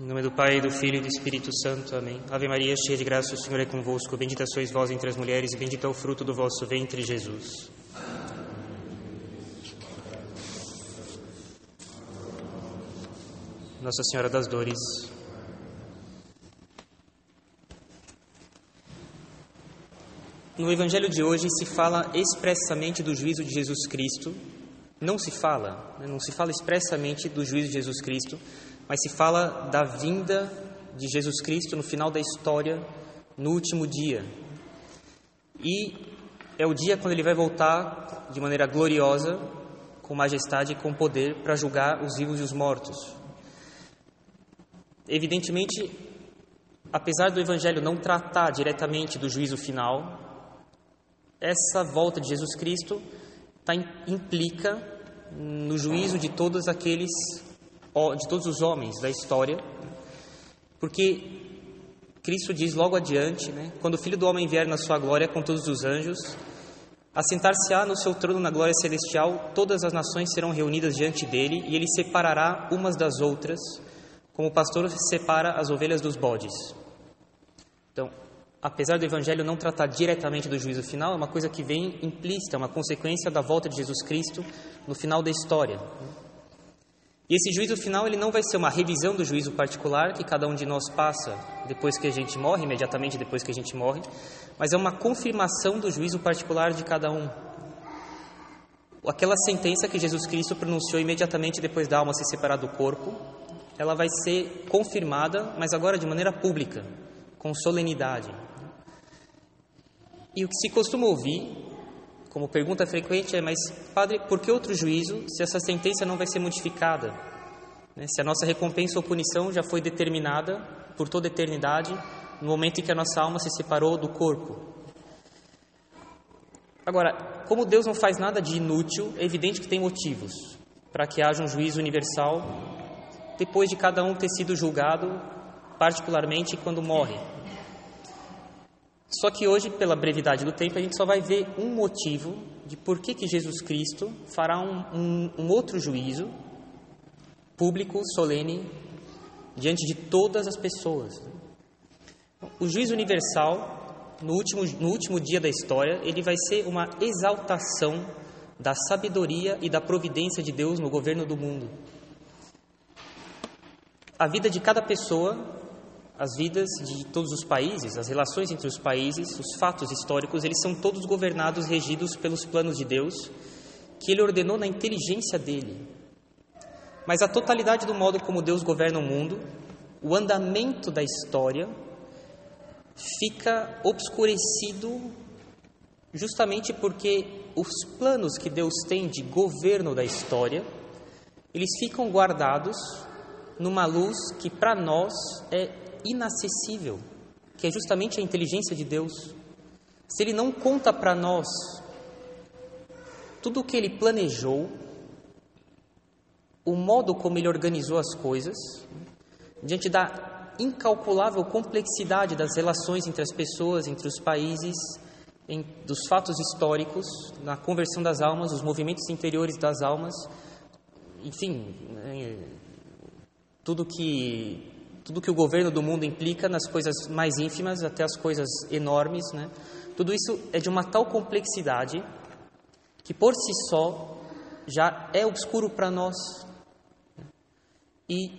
Em nome do Pai, do Filho e do Espírito Santo. Amém. Ave Maria, cheia de graça, o Senhor é convosco. Bendita sois vós entre as mulheres, e bendito é o fruto do vosso ventre, Jesus. Nossa Senhora das Dores. No Evangelho de hoje se fala expressamente do juízo de Jesus Cristo. Não se fala, né? não se fala expressamente do juízo de Jesus Cristo, mas se fala da vinda de Jesus Cristo no final da história, no último dia. E é o dia quando ele vai voltar de maneira gloriosa, com majestade e com poder, para julgar os vivos e os mortos. Evidentemente, apesar do Evangelho não tratar diretamente do juízo final, essa volta de Jesus Cristo tá, implica no juízo de todos aqueles, de todos os homens da história, porque Cristo diz logo adiante, né, quando o Filho do Homem vier na sua glória com todos os anjos, assentar-se-á no seu trono na glória celestial, todas as nações serão reunidas diante dele e ele separará umas das outras, como o pastor separa as ovelhas dos bodes. Então, apesar do Evangelho não tratar diretamente do juízo final, é uma coisa que vem implícita, uma consequência da volta de Jesus Cristo no final da história. E esse juízo final ele não vai ser uma revisão do juízo particular que cada um de nós passa depois que a gente morre, imediatamente depois que a gente morre, mas é uma confirmação do juízo particular de cada um. Aquela sentença que Jesus Cristo pronunciou imediatamente depois da alma se separar do corpo, ela vai ser confirmada, mas agora de maneira pública, com solenidade. E o que se costuma ouvir, como pergunta frequente, é: mas, padre, por que outro juízo se essa sentença não vai ser modificada? Né? Se a nossa recompensa ou punição já foi determinada por toda a eternidade, no momento em que a nossa alma se separou do corpo. Agora, como Deus não faz nada de inútil, é evidente que tem motivos para que haja um juízo universal depois de cada um ter sido julgado, particularmente quando morre. Só que hoje, pela brevidade do tempo, a gente só vai ver um motivo de por que, que Jesus Cristo fará um, um, um outro juízo público, solene, diante de todas as pessoas. O juízo universal, no último, no último dia da história, ele vai ser uma exaltação da sabedoria e da providência de Deus no governo do mundo. A vida de cada pessoa as vidas de todos os países, as relações entre os países, os fatos históricos, eles são todos governados, regidos pelos planos de Deus, que Ele ordenou na inteligência dele. Mas a totalidade do modo como Deus governa o mundo, o andamento da história, fica obscurecido justamente porque os planos que Deus tem de governo da história, eles ficam guardados numa luz que para nós é inacessível, que é justamente a inteligência de Deus. Se Ele não conta para nós tudo o que Ele planejou, o modo como Ele organizou as coisas, diante da incalculável complexidade das relações entre as pessoas, entre os países, em, dos fatos históricos, na conversão das almas, os movimentos interiores das almas, enfim, né, tudo que tudo que o governo do mundo implica, nas coisas mais ínfimas até as coisas enormes, né? Tudo isso é de uma tal complexidade que por si só já é obscuro para nós. E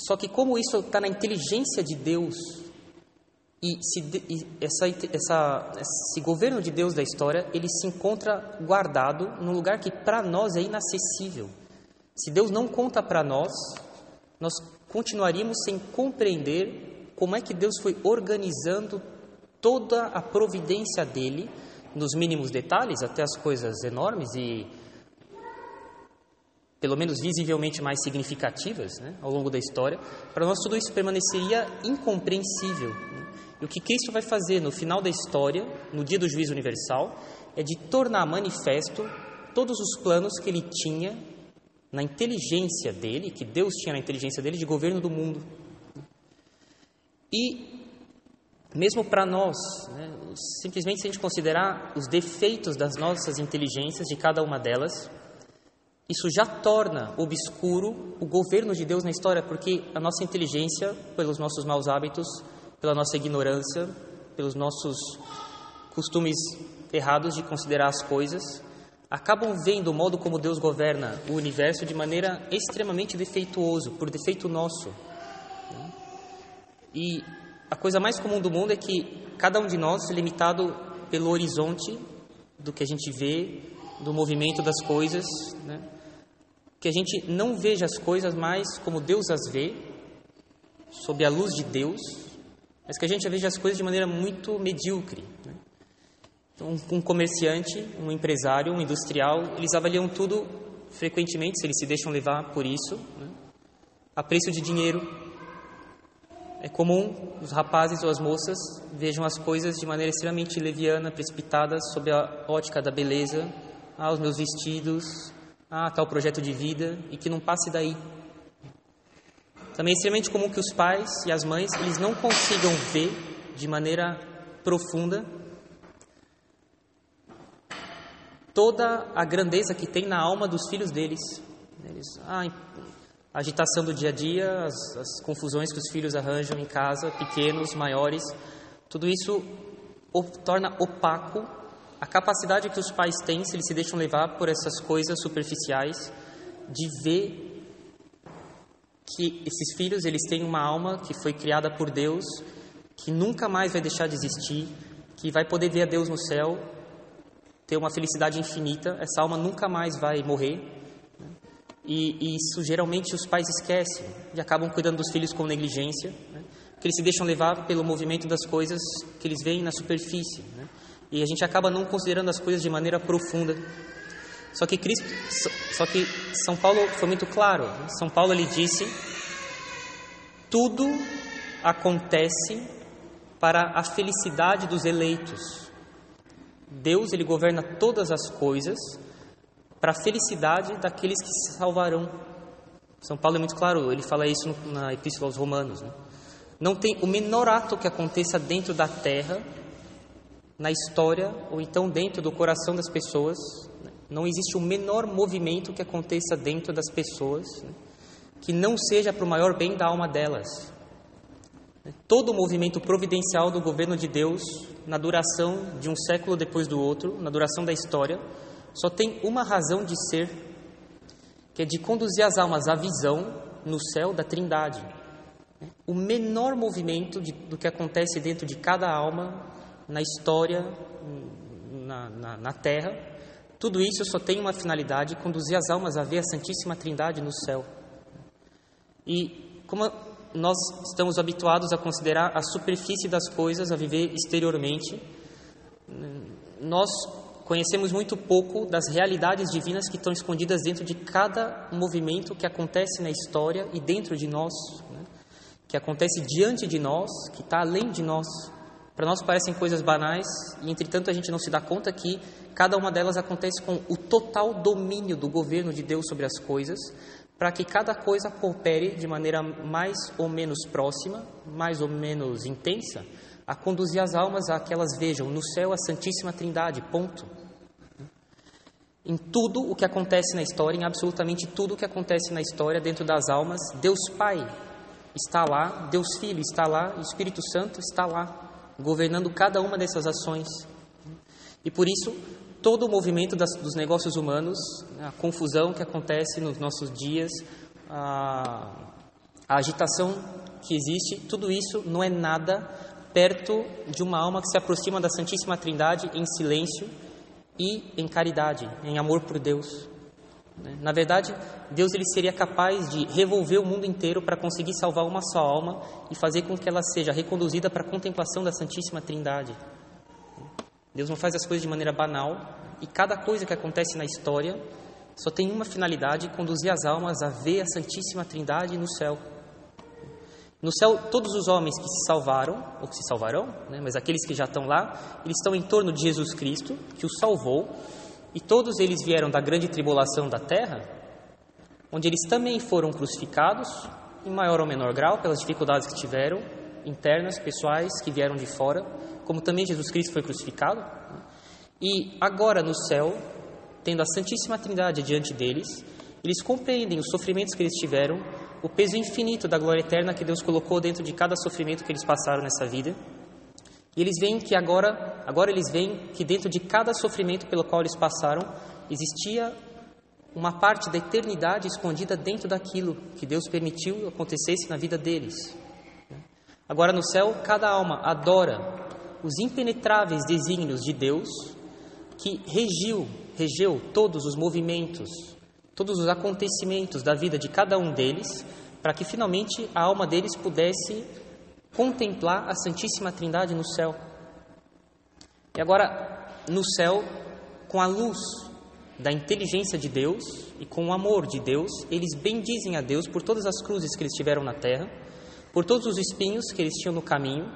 só que como isso está na inteligência de Deus e, se, e essa, essa, esse governo de Deus da história ele se encontra guardado num lugar que para nós é inacessível. Se Deus não conta para nós, nós continuaríamos sem compreender como é que Deus foi organizando toda a providência dele, nos mínimos detalhes, até as coisas enormes e pelo menos visivelmente mais significativas né, ao longo da história, para nós tudo isso permaneceria incompreensível. E o que Cristo vai fazer no final da história, no dia do juízo universal, é de tornar manifesto todos os planos que ele tinha na inteligência dele, que Deus tinha na inteligência dele de governo do mundo. E mesmo para nós, né, simplesmente se a gente considerar os defeitos das nossas inteligências, de cada uma delas, isso já torna obscuro o governo de Deus na história, porque a nossa inteligência, pelos nossos maus hábitos, pela nossa ignorância, pelos nossos costumes errados de considerar as coisas, acabam vendo o modo como Deus governa o universo de maneira extremamente defeituoso, por defeito nosso. E a coisa mais comum do mundo é que cada um de nós é limitado pelo horizonte do que a gente vê, do movimento das coisas, né? que a gente não veja as coisas mais como Deus as vê, sob a luz de Deus, mas que a gente veja as coisas de maneira muito medíocre. Né? Então, um comerciante, um empresário, um industrial, eles avaliam tudo frequentemente, se eles se deixam levar por isso, né? a preço de dinheiro. É comum os rapazes ou as moças vejam as coisas de maneira extremamente leviana, precipitadas, sob a ótica da beleza, ah, os meus vestidos, ah, tal projeto de vida, e que não passe daí. Também é extremamente comum que os pais e as mães eles não consigam ver de maneira profunda toda a grandeza que tem na alma dos filhos deles. Eles, ah, a agitação do dia a dia, as, as confusões que os filhos arranjam em casa, pequenos, maiores, tudo isso torna opaco a capacidade que os pais têm, se eles se deixam levar por essas coisas superficiais, de ver que esses filhos eles têm uma alma que foi criada por Deus, que nunca mais vai deixar de existir, que vai poder ver a Deus no céu, ter uma felicidade infinita. Essa alma nunca mais vai morrer. Né? E, e, isso geralmente os pais esquecem e acabam cuidando dos filhos com negligência, né? porque eles se deixam levar pelo movimento das coisas que eles veem na superfície. Né? E a gente acaba não considerando as coisas de maneira profunda. Só que Cristo, só que São Paulo foi muito claro. São Paulo ele disse: tudo acontece para a felicidade dos eleitos. Deus ele governa todas as coisas para a felicidade daqueles que se salvarão. São Paulo é muito claro, ele fala isso na Epístola aos Romanos. Né? Não tem o menor ato que aconteça dentro da terra, na história ou então dentro do coração das pessoas não existe o menor movimento que aconteça dentro das pessoas né, que não seja para o maior bem da alma delas. Todo o movimento providencial do governo de Deus, na duração de um século depois do outro, na duração da história, só tem uma razão de ser, que é de conduzir as almas à visão no céu da Trindade. O menor movimento de, do que acontece dentro de cada alma, na história, na, na, na terra, tudo isso só tem uma finalidade: conduzir as almas a ver a Santíssima Trindade no céu. E como nós estamos habituados a considerar a superfície das coisas, a viver exteriormente, nós conhecemos muito pouco das realidades divinas que estão escondidas dentro de cada movimento que acontece na história e dentro de nós, né? que acontece diante de nós, que está além de nós. Para nós parecem coisas banais e, entretanto, a gente não se dá conta que cada uma delas acontece com o total domínio do governo de Deus sobre as coisas, para que cada coisa coopere de maneira mais ou menos próxima, mais ou menos intensa, a conduzir as almas a que elas vejam no céu a Santíssima Trindade, ponto. Em tudo o que acontece na história, em absolutamente tudo o que acontece na história, dentro das almas, Deus Pai está lá, Deus Filho está lá, o Espírito Santo está lá governando cada uma dessas ações. E por isso, todo o movimento das, dos negócios humanos, a confusão que acontece nos nossos dias, a, a agitação que existe, tudo isso não é nada perto de uma alma que se aproxima da Santíssima Trindade em silêncio e em caridade, em amor por Deus. Né? Na verdade, Deus ele seria capaz de revolver o mundo inteiro para conseguir salvar uma só alma e fazer com que ela seja reconduzida para a contemplação da Santíssima Trindade. Deus não faz as coisas de maneira banal e cada coisa que acontece na história só tem uma finalidade: conduzir as almas a ver a Santíssima Trindade no céu. No céu, todos os homens que se salvaram, ou que se salvarão, né, mas aqueles que já estão lá, eles estão em torno de Jesus Cristo, que os salvou e todos eles vieram da grande tribulação da terra, onde eles também foram crucificados, em maior ou menor grau, pelas dificuldades que tiveram, internas, pessoais, que vieram de fora, como também Jesus Cristo foi crucificado. E agora no céu, tendo a Santíssima Trindade diante deles, eles compreendem os sofrimentos que eles tiveram, o peso infinito da glória eterna que Deus colocou dentro de cada sofrimento que eles passaram nessa vida. E eles veem que agora, agora eles veem que dentro de cada sofrimento pelo qual eles passaram, existia uma parte da eternidade escondida dentro daquilo que Deus permitiu acontecesse na vida deles. Agora no céu, cada alma adora os impenetráveis desígnios de Deus que regiu, regeu todos os movimentos, todos os acontecimentos da vida de cada um deles, para que finalmente a alma deles pudesse contemplar a Santíssima Trindade no céu. E agora, no céu, com a luz da inteligência de Deus e com o amor de Deus, eles bendizem a Deus por todas as cruzes que eles tiveram na terra, por todos os espinhos que eles tinham no caminho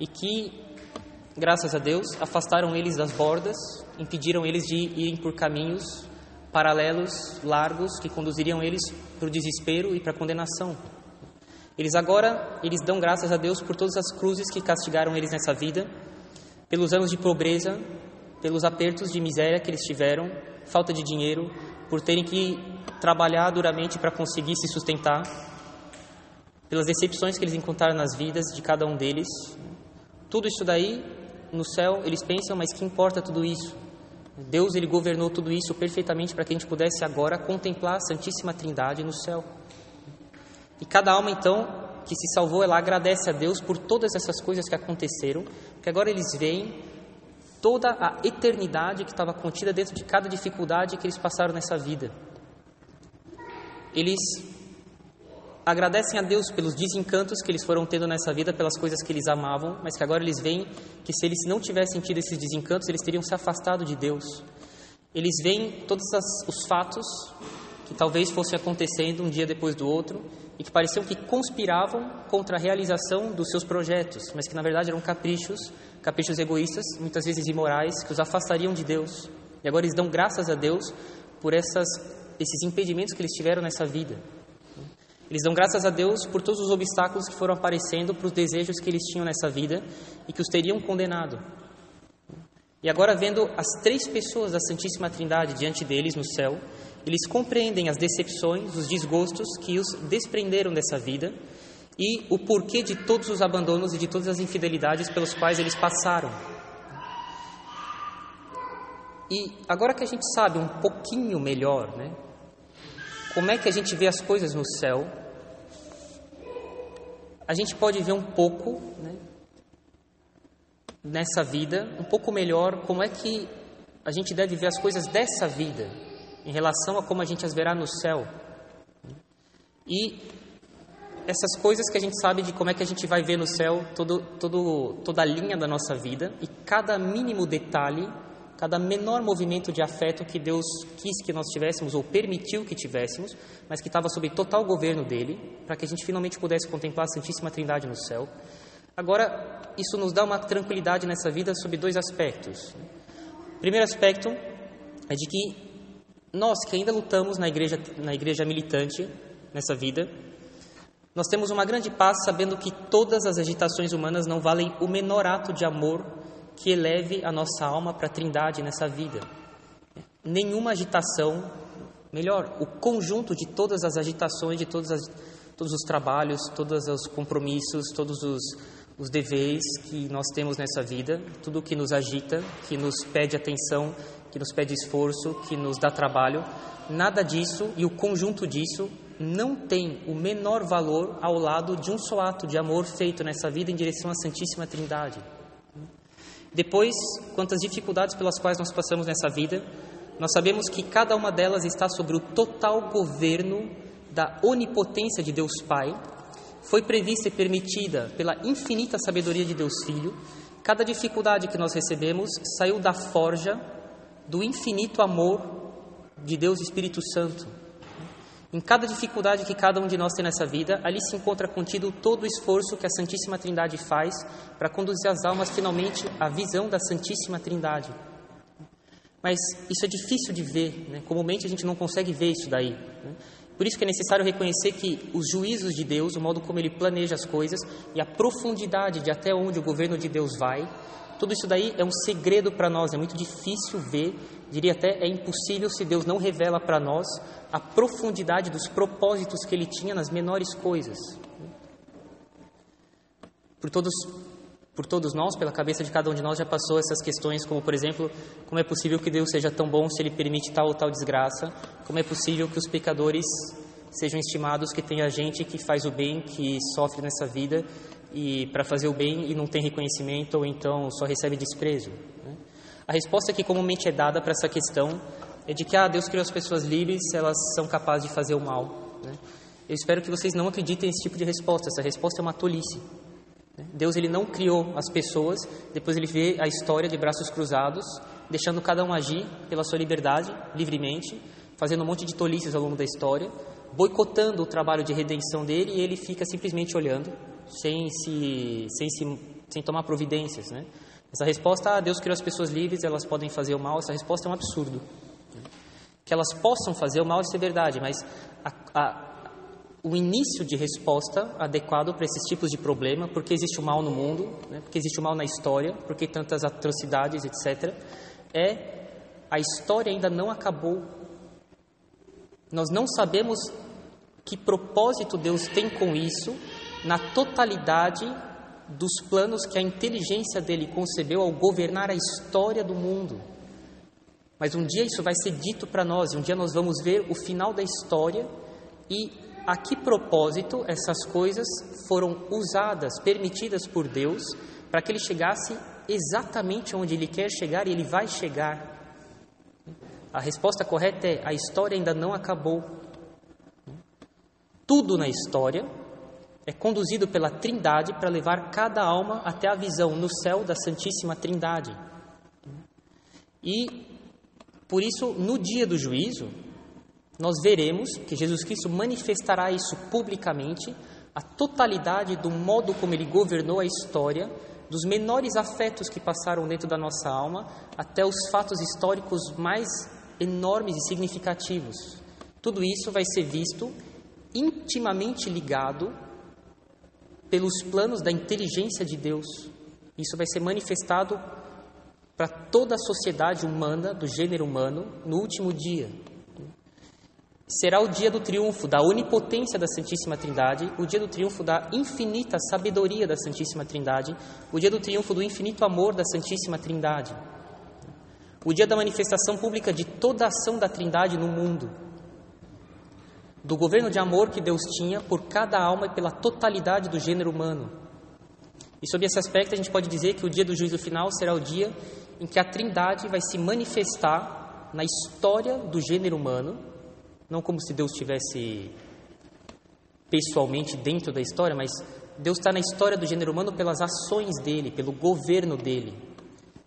e que, graças a Deus, afastaram eles das bordas, impediram eles de irem por caminhos paralelos, largos, que conduziriam eles para o desespero e para a condenação. Eles agora, eles dão graças a Deus por todas as cruzes que castigaram eles nessa vida, pelos anos de pobreza, pelos apertos de miséria que eles tiveram, falta de dinheiro, por terem que trabalhar duramente para conseguir se sustentar, pelas decepções que eles encontraram nas vidas de cada um deles. Tudo isso daí, no céu, eles pensam, mas que importa tudo isso? Deus ele governou tudo isso perfeitamente para que a gente pudesse agora contemplar a Santíssima Trindade no céu. E cada alma então que se salvou, ela agradece a Deus por todas essas coisas que aconteceram, que agora eles veem toda a eternidade que estava contida dentro de cada dificuldade que eles passaram nessa vida. Eles agradecem a Deus pelos desencantos que eles foram tendo nessa vida, pelas coisas que eles amavam, mas que agora eles veem que se eles não tivessem tido esses desencantos, eles teriam se afastado de Deus. Eles veem todos os fatos que talvez fossem acontecendo um dia depois do outro e que pareciam que conspiravam contra a realização dos seus projetos, mas que na verdade eram caprichos, caprichos egoístas, muitas vezes imorais, que os afastariam de Deus. E agora eles dão graças a Deus por essas, esses impedimentos que eles tiveram nessa vida. Eles dão graças a Deus por todos os obstáculos que foram aparecendo para os desejos que eles tinham nessa vida e que os teriam condenado. E agora, vendo as três pessoas da Santíssima Trindade diante deles no céu, eles compreendem as decepções, os desgostos que os desprenderam dessa vida e o porquê de todos os abandonos e de todas as infidelidades pelos quais eles passaram. E agora que a gente sabe um pouquinho melhor, né, como é que a gente vê as coisas no céu, a gente pode ver um pouco, né, nessa vida, um pouco melhor como é que a gente deve ver as coisas dessa vida em relação a como a gente as verá no céu. E essas coisas que a gente sabe de como é que a gente vai ver no céu todo, todo, toda a linha da nossa vida e cada mínimo detalhe, cada menor movimento de afeto que Deus quis que nós tivéssemos ou permitiu que tivéssemos, mas que estava sob total governo dele, para que a gente finalmente pudesse contemplar a Santíssima Trindade no céu. Agora, isso nos dá uma tranquilidade nessa vida sob dois aspectos. Primeiro aspecto é de que nós que ainda lutamos na igreja, na igreja militante nessa vida, nós temos uma grande paz sabendo que todas as agitações humanas não valem o menor ato de amor que eleve a nossa alma para a trindade nessa vida. Nenhuma agitação, melhor, o conjunto de todas as agitações, de todas as, todos os trabalhos, todos os compromissos, todos os, os deveres que nós temos nessa vida, tudo que nos agita, que nos pede atenção, que nos pede esforço, que nos dá trabalho, nada disso e o conjunto disso não tem o menor valor ao lado de um só ato de amor feito nessa vida em direção à Santíssima Trindade. Depois, quantas dificuldades pelas quais nós passamos nessa vida, nós sabemos que cada uma delas está sobre o total governo da onipotência de Deus Pai, foi prevista e permitida pela infinita sabedoria de Deus Filho. Cada dificuldade que nós recebemos saiu da forja do infinito amor de Deus Espírito Santo. Em cada dificuldade que cada um de nós tem nessa vida, ali se encontra contido todo o esforço que a Santíssima Trindade faz para conduzir as almas finalmente à visão da Santíssima Trindade. Mas isso é difícil de ver, né? comumente a gente não consegue ver isso daí. Né? Por isso que é necessário reconhecer que os juízos de Deus, o modo como ele planeja as coisas e a profundidade de até onde o governo de Deus vai, tudo isso daí é um segredo para nós, é muito difícil ver, diria até é impossível se Deus não revela para nós a profundidade dos propósitos que ele tinha nas menores coisas. Por todos por todos nós, pela cabeça de cada um de nós já passou essas questões, como por exemplo, como é possível que Deus seja tão bom se Ele permite tal ou tal desgraça? Como é possível que os pecadores sejam estimados que tem a gente que faz o bem, que sofre nessa vida e para fazer o bem e não tem reconhecimento ou então só recebe desprezo? Né? A resposta que comumente é dada para essa questão é de que ah, Deus criou as pessoas livres, elas são capazes de fazer o mal. Né? Eu espero que vocês não acreditem nesse tipo de resposta. Essa resposta é uma tolice. Deus ele não criou as pessoas, depois ele vê a história de braços cruzados, deixando cada um agir pela sua liberdade, livremente, fazendo um monte de tolices ao longo da história, boicotando o trabalho de redenção dele e ele fica simplesmente olhando, sem se, sem se, sem tomar providências, né? Essa resposta, ah, Deus criou as pessoas livres, elas podem fazer o mal, essa resposta é um absurdo. Que elas possam fazer o mal, isso é verdade, mas a, a o início de resposta adequado para esses tipos de problema, porque existe o mal no mundo, né, porque existe o mal na história, porque tantas atrocidades, etc., é a história ainda não acabou. Nós não sabemos que propósito Deus tem com isso na totalidade dos planos que a inteligência dele concebeu ao governar a história do mundo. Mas um dia isso vai ser dito para nós, e um dia nós vamos ver o final da história e a que propósito essas coisas foram usadas, permitidas por Deus, para que ele chegasse exatamente onde ele quer chegar e ele vai chegar. A resposta correta é: a história ainda não acabou. Tudo na história é conduzido pela Trindade para levar cada alma até a visão no céu da Santíssima Trindade. E por isso, no dia do juízo, nós veremos que Jesus Cristo manifestará isso publicamente, a totalidade do modo como ele governou a história, dos menores afetos que passaram dentro da nossa alma, até os fatos históricos mais enormes e significativos. Tudo isso vai ser visto intimamente ligado pelos planos da inteligência de Deus. Isso vai ser manifestado para toda a sociedade humana, do gênero humano, no último dia. Será o dia do triunfo da onipotência da Santíssima Trindade, o dia do triunfo da infinita sabedoria da Santíssima Trindade, o dia do triunfo do infinito amor da Santíssima Trindade, o dia da manifestação pública de toda a ação da Trindade no mundo, do governo de amor que Deus tinha por cada alma e pela totalidade do gênero humano. E sob esse aspecto, a gente pode dizer que o dia do juízo final será o dia em que a Trindade vai se manifestar na história do gênero humano não como se Deus estivesse pessoalmente dentro da história, mas Deus está na história do gênero humano pelas ações dele, pelo governo dele,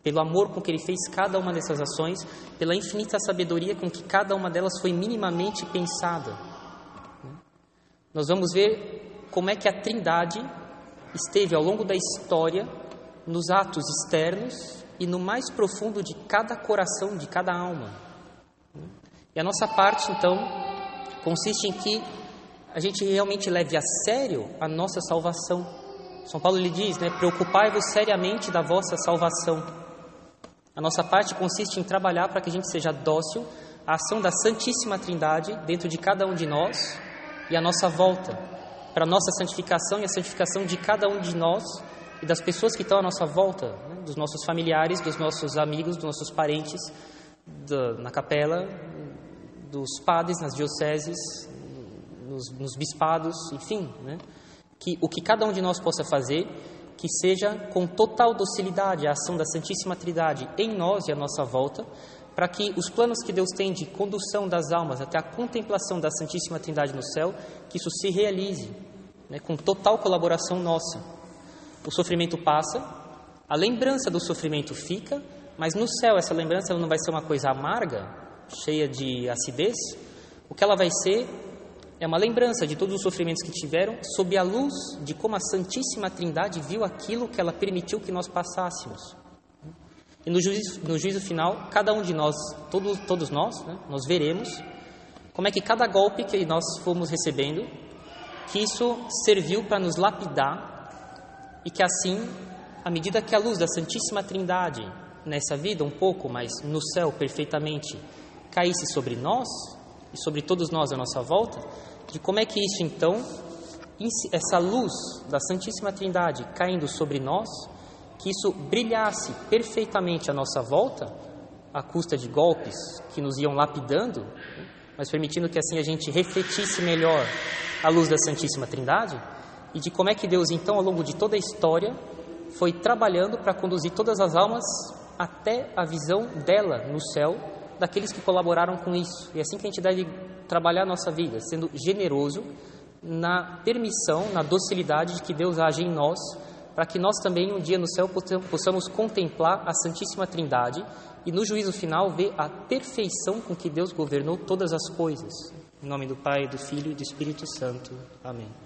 pelo amor com que ele fez cada uma dessas ações, pela infinita sabedoria com que cada uma delas foi minimamente pensada. Nós vamos ver como é que a Trindade esteve ao longo da história nos atos externos e no mais profundo de cada coração, de cada alma. E a nossa parte, então, consiste em que a gente realmente leve a sério a nossa salvação. São Paulo lhe diz, né, preocupai-vos seriamente da vossa salvação. A nossa parte consiste em trabalhar para que a gente seja dócil à ação da Santíssima Trindade dentro de cada um de nós e à nossa volta, para a nossa santificação e a santificação de cada um de nós e das pessoas que estão à nossa volta, né, dos nossos familiares, dos nossos amigos, dos nossos parentes, da, na capela, dos padres nas dioceses, nos, nos bispados, enfim, né? que o que cada um de nós possa fazer, que seja com total docilidade a ação da Santíssima Trindade em nós e à nossa volta, para que os planos que Deus tem de condução das almas até a contemplação da Santíssima Trindade no céu, que isso se realize, né, com total colaboração nossa. O sofrimento passa, a lembrança do sofrimento fica, mas no céu essa lembrança não vai ser uma coisa amarga, cheia de acidez, o que ela vai ser é uma lembrança de todos os sofrimentos que tiveram, sob a luz de como a Santíssima Trindade viu aquilo que ela permitiu que nós passássemos. E no juízo, no juízo final, cada um de nós, todos, nós, né, nós veremos Como é que cada golpe que nós fomos recebendo, que isso serviu para nos lapidar e que assim, à medida que a luz da Santíssima Trindade nessa vida um pouco, mas no céu perfeitamente, caísse sobre nós e sobre todos nós à nossa volta, de como é que isso então, essa luz da Santíssima Trindade caindo sobre nós, que isso brilhasse perfeitamente à nossa volta, à custa de golpes que nos iam lapidando, mas permitindo que assim a gente refletisse melhor a luz da Santíssima Trindade, e de como é que Deus então ao longo de toda a história foi trabalhando para conduzir todas as almas até a visão dela no céu, daqueles que colaboraram com isso. E é assim que a gente deve trabalhar a nossa vida, sendo generoso na permissão, na docilidade de que Deus age em nós, para que nós também um dia no céu possamos contemplar a Santíssima Trindade e no juízo final ver a perfeição com que Deus governou todas as coisas. Em nome do Pai, do Filho e do Espírito Santo. Amém.